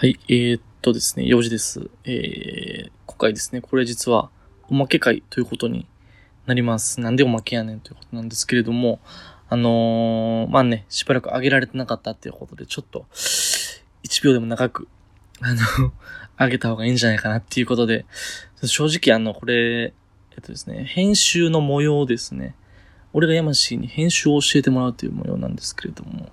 はい、えー、っとですね、4時です。えー、今回ですね、これ実はおまけ会ということになります。なんでおまけやねんということなんですけれども、あのー、まあね、しばらく上げられてなかったっていうことで、ちょっと、1秒でも長く、あの、上げた方がいいんじゃないかなっていうことで、正直あの、これ、えっとですね、編集の模様ですね。俺が山氏に編集を教えてもらうという模様なんですけれども、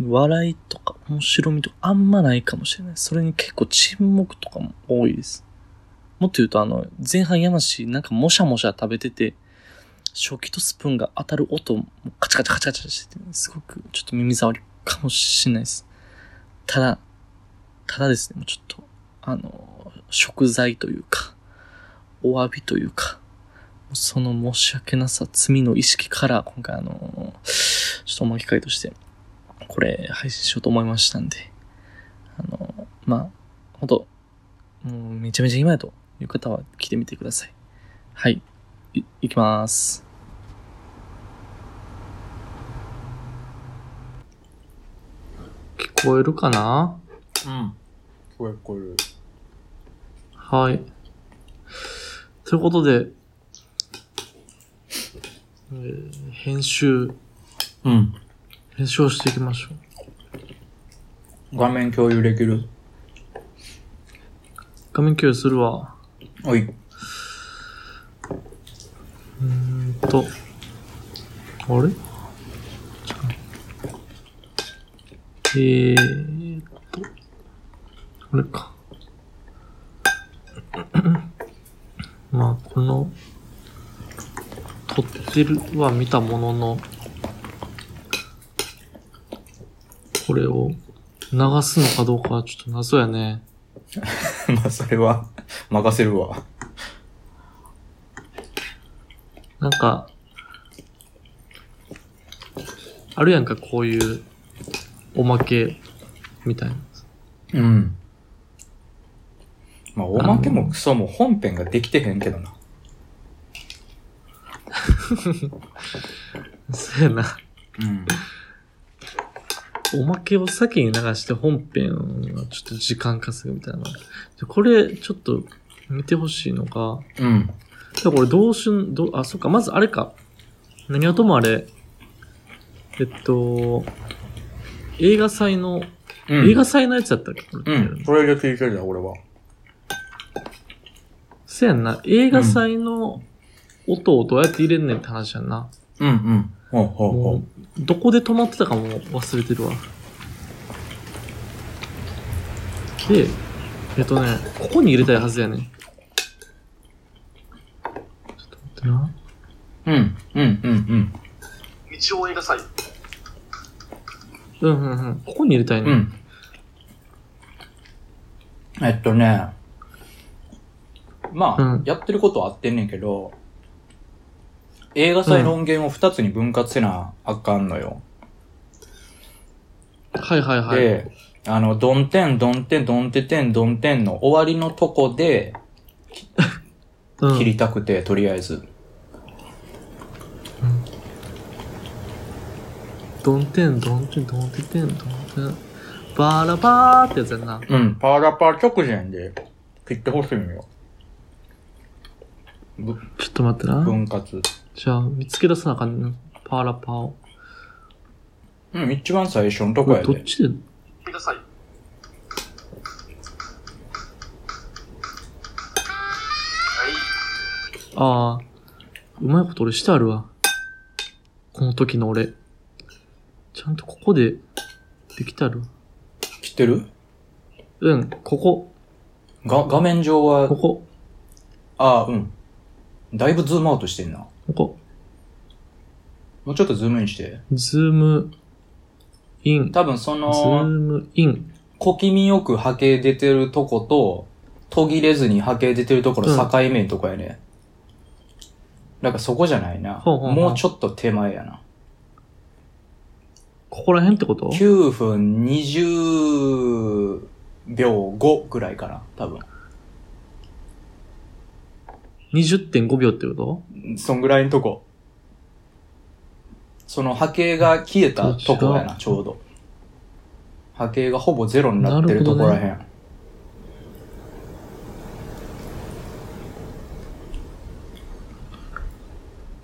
笑いとか面白みとかあんまないかもしれない。それに結構沈黙とかも多いです。もっと言うとあの、前半山氏なんかもしゃもしゃ食べてて、食器とスプーンが当たる音もカチャカチャカチャカチャしてて、すごくちょっと耳障りかもしれないです。ただ、ただですね、もうちょっと、あの、食材というか、お詫びというか、その申し訳なさ、罪の意識から、今回あの、ちょっとおまけ会として、これ配信しようと思いましたんで、あの、まあ、ほんと、もうめちゃめちゃ今やという方は来てみてください。はい。い、いきます。聞こえるかな？うん。聞こえる聞こえる。はい。ということで、えー編集、うん。編集をしていきましょう。画面共有できる？画面共有するわ。おい。うーんと、あれ？えーっと、これか。まあ、この、撮ってるは見たものの、これを流すのかどうかはちょっと謎やね。まあ、それは、任せるわ。なんか、あるやんか、こういう、おまけ、みたいな。うん。まあ、おまけもクソも本編ができてへんけどな。そうやな。うん。おまけを先に流して本編はちょっと時間稼ぐみたいな。でこれ、ちょっと見てほしいのが、うん。でこれどうしん、どう、あ、そっか、まずあれか。何はともあれ、えっと、映画祭の、うん。映画祭のやつやったっけ？これうん。それで聞いてるよ、俺は。せやんな。映画祭の音をどうやって入れんねんって話やんな。うんうん。ほうほうほもう、どこで止まってたかも忘れてるわ。で、えっとね、ここに入れたいはずやねん。ちょっと待ってな。う。うん。うんうんうん。道を映画祭。うんうんうん。ここに入れたいね。うん。えっとね、まあ、うんやってることは合ってんねんけど、映画祭の音源を二つに分割せなあかんのよ。はいはいはい。で、あの、ドンテン、ドンテン、ドンテテン、ドンテンの終わりのとこでうん、切りたくて、とりあえず。ドンテン、ドンテン、ドンテテン、ドンテン。バーラバーってやつやんな。うん、パーラパー直前で切ってほしいのよ。ぶちょっと待ってな。分割。じゃあ、見つけ出さなあかんね。パーラパーを。うん、一番最初のとこやで。どっちで？ください。はい。ああ、うまいこと俺してあるわ。この時の俺。ちゃんとここで、できてあるわ。切ってる？うん、ここ、が、画面上はこ、こ、ああ、うん。だいぶズームアウトしてんな。ここ。もうちょっとズームインして。ズーム、イン。多分そズーの、ム、イン。小気味よく波形出てるとこと、途切れずに波形出てるところうん境目のとこやね。なんかそこじゃないな。ほうほうほうもうちょっと手前やな。ここら辺ってこと？9分20秒5ぐらいかな、多分。?20.5 秒ってこと？そんぐらいのとこ。その波形が消えたとこやな、ちょうど。波形がほぼゼロになってるとこらへん。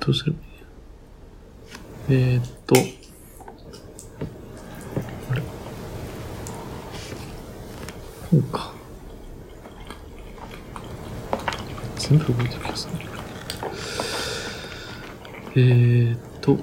どうすればいい？えー、っと、あれ？こうか。全部動いてる気がすね。えー、っと、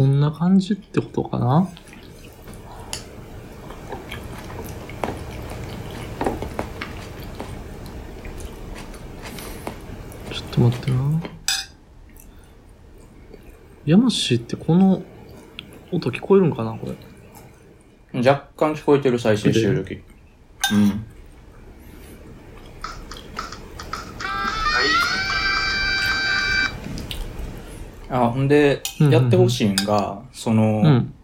こんな感じってことかな？ちょっと待ってな。ヤマシってこの音聞こえるんかなこれ？若干聞こえてる再生してる時。うん。あ、ほんで、やってほしいんが、その、うん。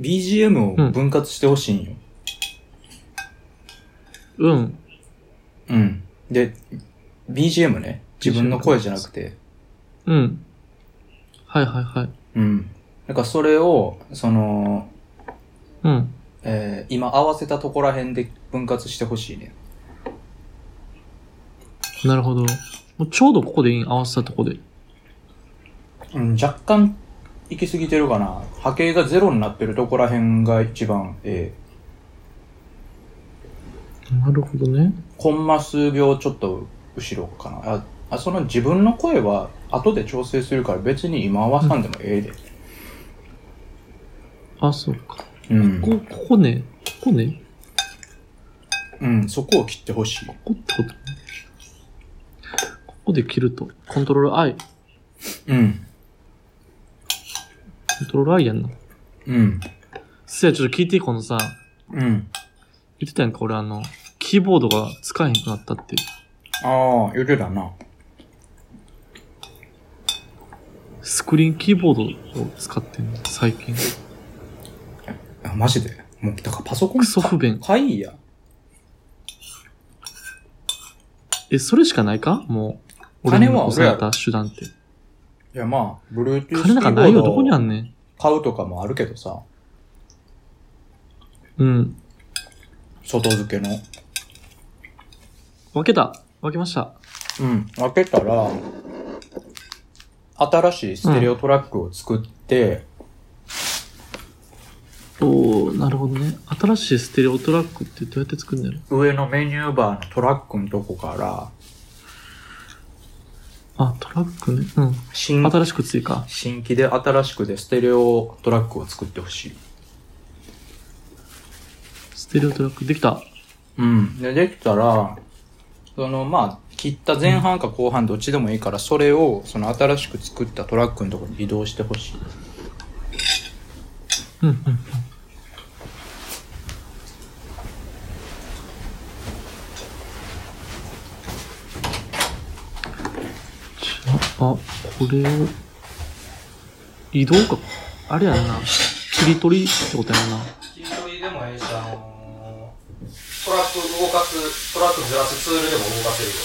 BGM を分割してほしいんよ。うん。うん。で、BGM ね。自分の声じゃなくて。うん。はいはいはい。うん。だからそれを、その、うん。えー今合わせたとこら辺で分割してほしいね。なるほど。もうちょうどここでいい？合わせたとこで。うん、若干行き過ぎてるかな。波形がゼロになってるとこら辺が一番ええなるほどね。コンマ数秒ちょっと後ろかな。あ、あその自分の声は後で調整するから別に今合わさんでもええで。あ、そうか。うん。ここ、ここね。ここね。うん、そこを切ってほしい。ここってことここで切ると、コントロール I。うん。トロール I やんな。うん。せや、ちょっと聞いていいこのさ、うん。言ってたやんか、俺あの、キーボードが使えへんくなったって。ああ、言ってたな。スクリーンキーボードを使ってんの、最近。あマジで？もう、だからパソコンクソ不便。買いや。え、それしかないか？もう。金は俺に押され俺た手段って。いや、まあ、Bluetooth 金なんかないよ、キーどこにあんねん？買うとかもあるけどさ、うん。外付けの。分けた。分けました。うん。開けたら、新しいステレオトラックを作って、おー、なるほどね。新しいステレオトラックってどうやって作るんだろう？上のメニューバーのトラックのとこから、あ、トラックね。うん。新、新しく追加。新規で新しくでステレオトラックを作ってほしい。ステレオトラックできた。うん。で、できたら、その、まあ、切った前半か後半どっちでもいいから、それを、その新しく作ったトラックのところに移動してほしい。うん、うん、うん。じゃあ、これを、移動か。あれやんな。切り取りってことやんな。切り取りでもいいし、あのトラック動かす、トラックずらすツールでも動かせるよ。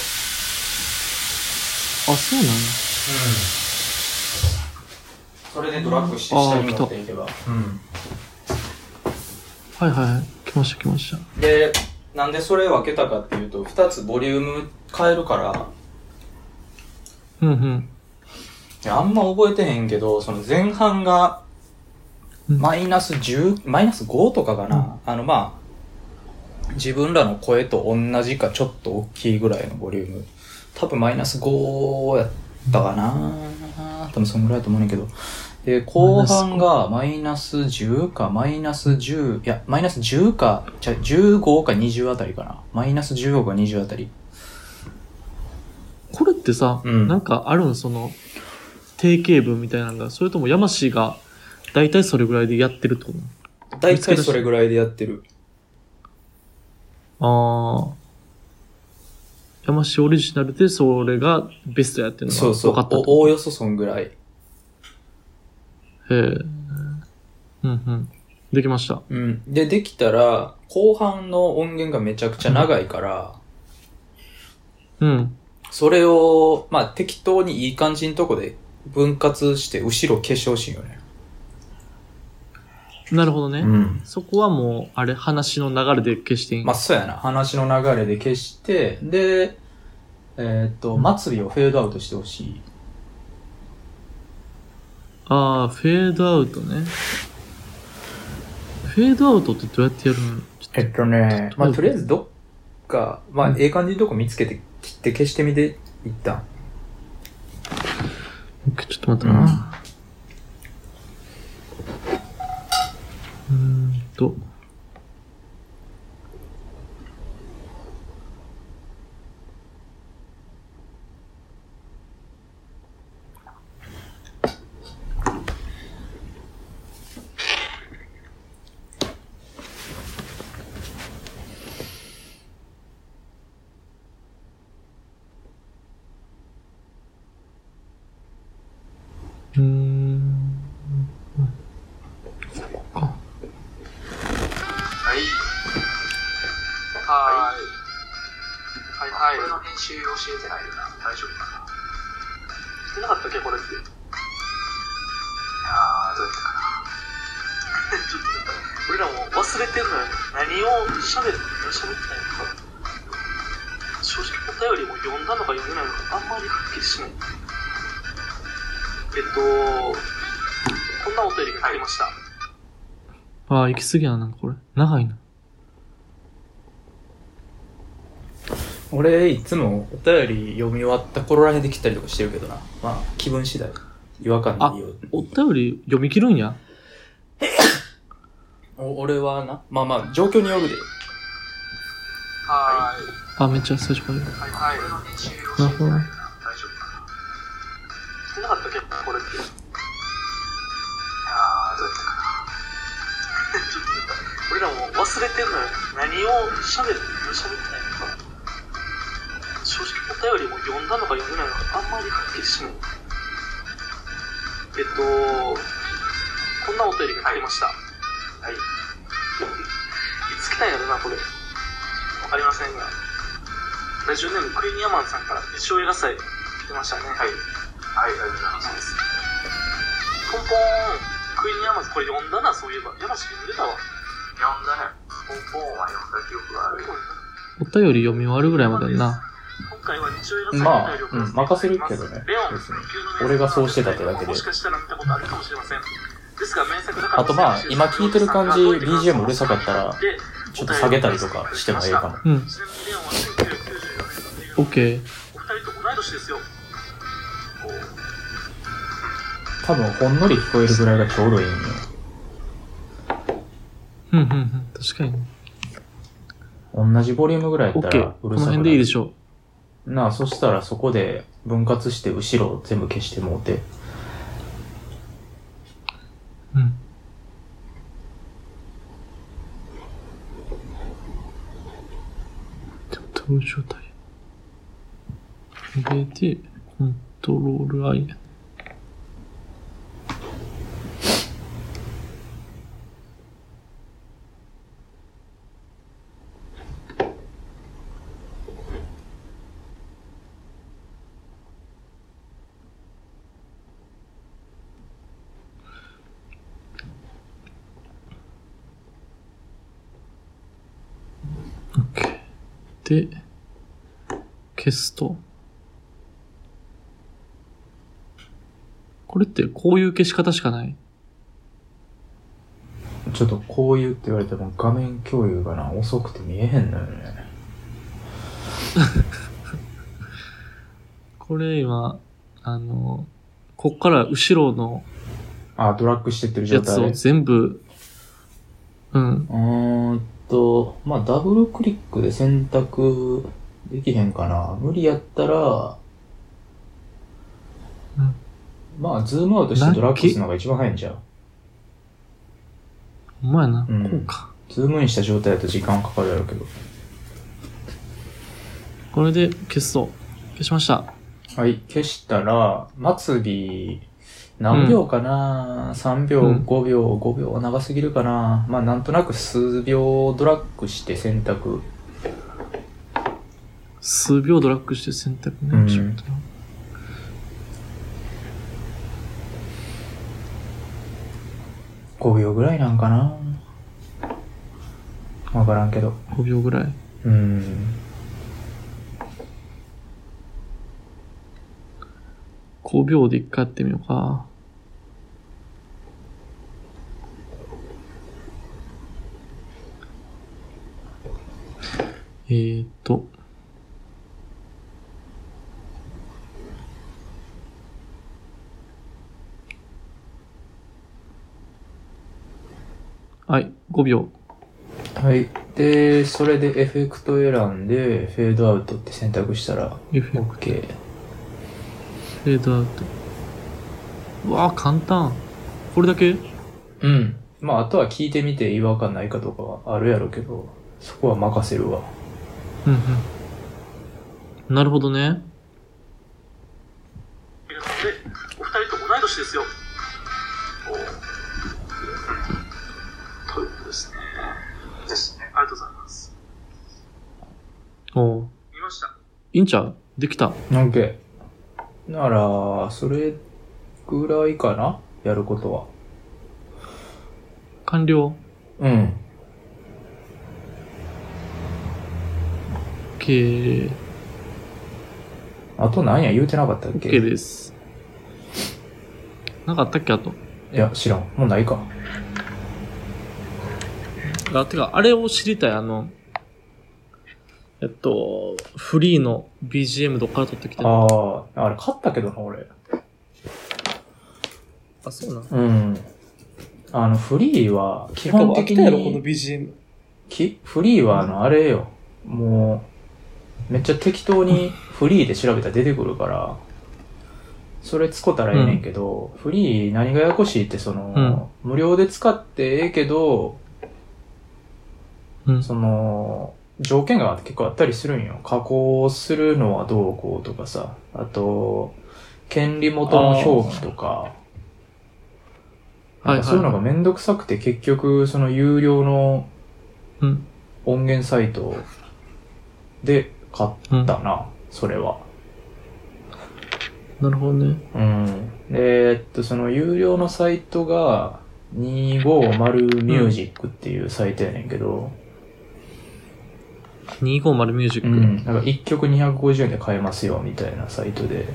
あ、そうなんや。うん。それでドラッグして下に持っていけば。うん。はいはいはい。来ました来ました。で、なんでそれ分けたかっていうと、二つボリューム変えるから、うんうん。いやあんま覚えてへんけど、その前半が、うんマイナス10、マイナス5とかかな。あの、まあ、自分らの声と同じかちょっと大きいぐらいのボリューム。多分マイナス5やったかな。多分そんぐらいだと思うねんけど。で、後半がマイナス10か、マイナス10、いや、マイナス10か、じゃあ15か20あたりかな。マイナス15か20あたり。ってさ、うんなんかあるんその、定型文みたいなのが、それとも山氏が、だいたいそれぐらいでやってるってことだいたいそれぐらいでやってる。ああ。山氏オリジナルでそれがベストやってるのがそうそう。分かったっておおよそそんぐらい。と。へえ。うんうん。できました。うん。で、できたら、後半の音源がめちゃくちゃ長いから、うん。それを、まあ適当にいい感じのとこで分割して後ろ消してほしいよね。なるほどね。ん。そこはもう、あれ、話の流れで消していい。まあそうやな。話の流れで消して、で、えーっと、末尾をフェードアウトしてほしい。ああ、フェードアウトね。フェードアウトってどうやってやるの？えっとね、まあとりあえずどっか、まあええ感じのとこ見つけて切って消してみて、一旦。ちょっと待ってな。うーんと。うーん。ここか。はい。はーい。はい教えてないよな。大丈夫かな。してなかったっけ、これって。いやー、どうやったかな。ちょっと、俺らも忘れてんのよ。何を喋って、何喋ってないのか。正直お便りも読んだのか読んでないのか、あんまりはっきりしない。えっと、こんなお便りが来てました。ああ、行き過ぎやな、なんかこれ。長いな。俺、いつもお便り読み終わった頃らへんで切ったりとかしてるけどな。まあ、気分次第。違和感でいいよ。お便り読み切るんや？お俺はな、まあまあ、状況によるで。はーい。あ、めっちゃ最初から。はいはい。これの編集なるほど。大丈夫かなしてなかったっけ？これって。いやー、どうやったかな。ちょっと俺らも忘れてんのよ。何を喋って、何喋ってないの？便りも読んだのか読んでないのか、あんまりはっきりしない。えっと、こんなお便りが来てました。はい。いつ来たんやろな、これ。わかりませんが。ラジオネームクイニアマンさんから一応映画祭来てましたね。はい。はい、ありがとうございます。ポンポーン。クイニアマンさん、これ読んだな、そういえば。山氏読んでたわ。読んだね。ポンポーンは読んだ記憶がある。お便り読み終わるぐらいまでな。今回は日曜映画祭まあうん任せるけどねレオン別に俺がそうしてたってだけでもしかしたら見たことあるかもしれません。ですが名作だからあとまあ、今聞いてる感じ、BGM うるさかったら、でちょっと下げたりとかしてもええかも。うん。ちなみにレオンは1994年の映画オッケー。お二人と同い年ですよ。こう多分、ほんのり聞こえるぐらいがちょうどいいんよ。うんうんうん。確かにね。同じボリュームぐらいやった。らうるさくなるこの辺でいいでしょなあ、そしたらそこで分割して後ろを全部消してもうて。う。ん。でもどういう状態入れで、コントロール I OK。で、消すと。これってこういう消し方しかない？ちょっとこういうって言われても画面共有がな、遅くて見えへんのよね。これ今、あの、こっから後ろのあ、ドラッグしてってる状やつを態。全部、うん。うーんと、まあ、ダブルクリックで選択できへんかな。無理やったら、うんまあ、ズームアウトしてドラッグするのが一番早いんじゃう？まやな。うんこうか。ズームインした状態だと時間かかるやろうけど。これで消そう。消しました。はい、消したら、末尾、何秒かな、?3 秒、うん5秒、5秒長すぎるかな？まあ、なんとなく数秒ドラッグして選択。数秒ドラッグして選択ね。うんちょっと5秒ぐらいなんかな？わからんけど。5秒ぐらい。うん。5秒で一回やってみようか。えーっと。はい、5秒。はい。で、それでエフェクト選んで、フェードアウトって選択したら、OK。フェードアウト。うわあ、簡単。これだけ？うん。まあ、あとは聞いてみて違和感ないかとかはあるやろうけど、そこは任せるわ。うんうん。なるほどね。皆さんで、お二人と同い年ですよ。おということですね。ですね。ありがとうございます。おう見ました。いいんちゃう？できた。OK。なら、それぐらいかな？やることは。完了。うん。OK。あと何や言うてなかったっけ？OK です。なんかあったっけあと？いや、知らん。もうないか。あ、てか、あれを知りたい。あの、えっと、フリーの BGM どっから撮ってきてるああ、あれ買ったけどな、俺。あ、そうなん？うん。あの、フリーは、基本的に、BGM。き？フリーは、あの、あれよ。もう、めっちゃ適当にフリーで調べたら出てくるから、それ使ったらええねんけど、フリー何がややこしいって、その、無料で使ってええけど、うん。その、条件が結構あったりするんよ。加工するのはどうこうとかさ。あと、権利元の表記とか。そういうのがめんどくさくて結局、その有料のうん。音源サイトで買ったな、それは。なるほどね。うん。で、えっと、その有料のサイトが、250ミュージックっていうサイトやねんけど、250ミュージック？うん。なんか1曲250円で買えますよ、みたいなサイトで。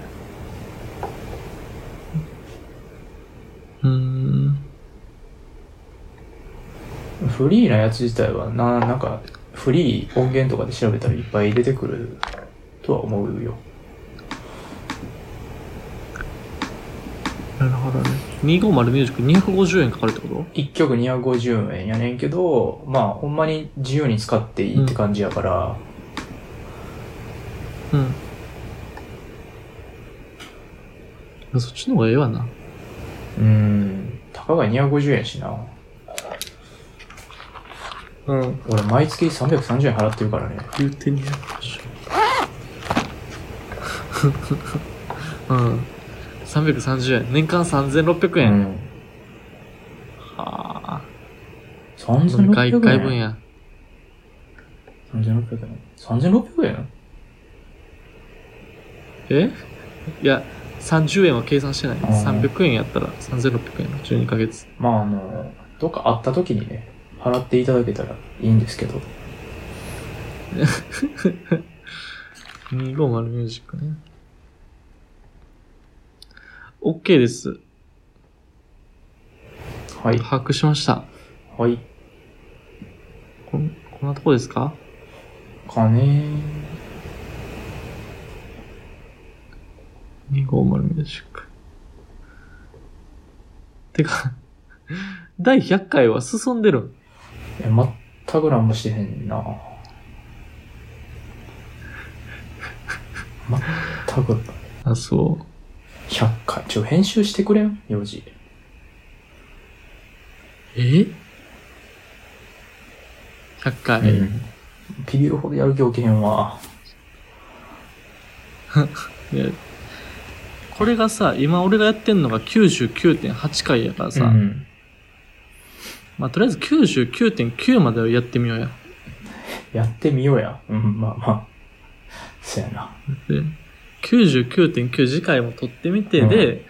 うーん。フリーなやつ自体は、な、なんか、フリー音源とかで調べたらいっぱい出てくるとは思うよ。なるほどね。250ミュージック250円かかるってこと？1曲250円やねんけど、まあ、ほんまに自由に使っていいって感じやから、うん。そっちの方がええわな。うん、たかが250円しな。うん。俺、毎月330円払ってるからね。言うて250円。うん。330円。年間3600円。うん。はあ。3600円。飲み会1回分や。3600円。3600円？え？いや、30円は計算してない。あー300円やったら3600円。12ヶ月。まあ、あの、どっか会った時にね、払っていただけたらいいんですけど。250ミュージックね。OK です。はい。把握しました。はい。こん、こんなとこですか？かね250ミュージック。てか、第100回は進んでるん？え、全く何もしてへんな。全く、あ、そう。100回。ちょ、編集してくれん ?4 時。え ?100 回？うん。ビビるほどやる気起きへんわ。でこれがさ、今俺がやってんのが99.8回やからさ、うん。まあとりあえず99.9まではやってみようや。やってみようや。うん、まあまあ。そやな。で、99.9次回も撮ってみて、うんで、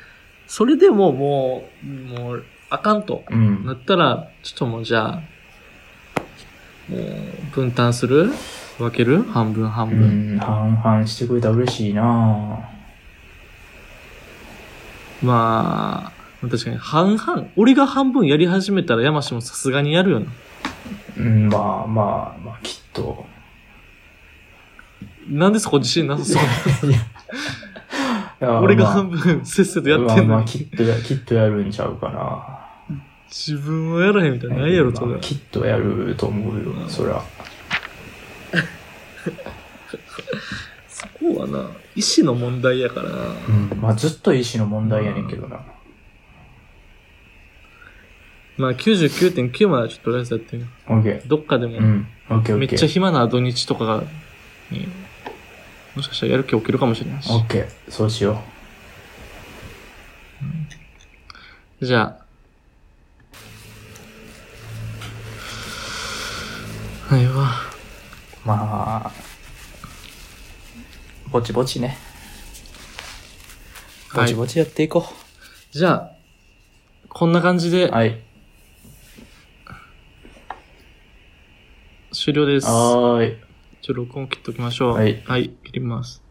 それでももう、もう、あかんと。うんな。ったら、ちょっともうじゃあ、もう、分担する？分ける？半分半う分。ん、半々してくれたら嬉しいなまあ、確かに半々。俺が半分やり始めたら山氏もさすがにやるよな。うん、まあまあ、まあ、きっと。なんでそこ自信なさそういや俺がまあ半分せっせとやってんまあまあ、のに。きっとや、きっとやるんちゃうかな。自分はやらへんみたいな。ないやろ、それまあ。きっとやると思うよ、そりゃ。そこはな、意思の問題やからな。うん。まあ、ずっと意思の問題やねんけどな。まあ99.9まではちょっととりあえずやってみよオッケー。う。どっかでも、うん。オッケーオめっ。ちゃ暇な土日とかが、にもしかしたらやる気起きるかもしれないしオ。ッケー。そうしよじゃあ。はいわ。う。まあ、ぼちぼちね。ぼはいちぼちやっていこじゃあ、こんな感じでう。はい。終了です。はーい。ちょ、録音切っときましょう。はいはい、切ります。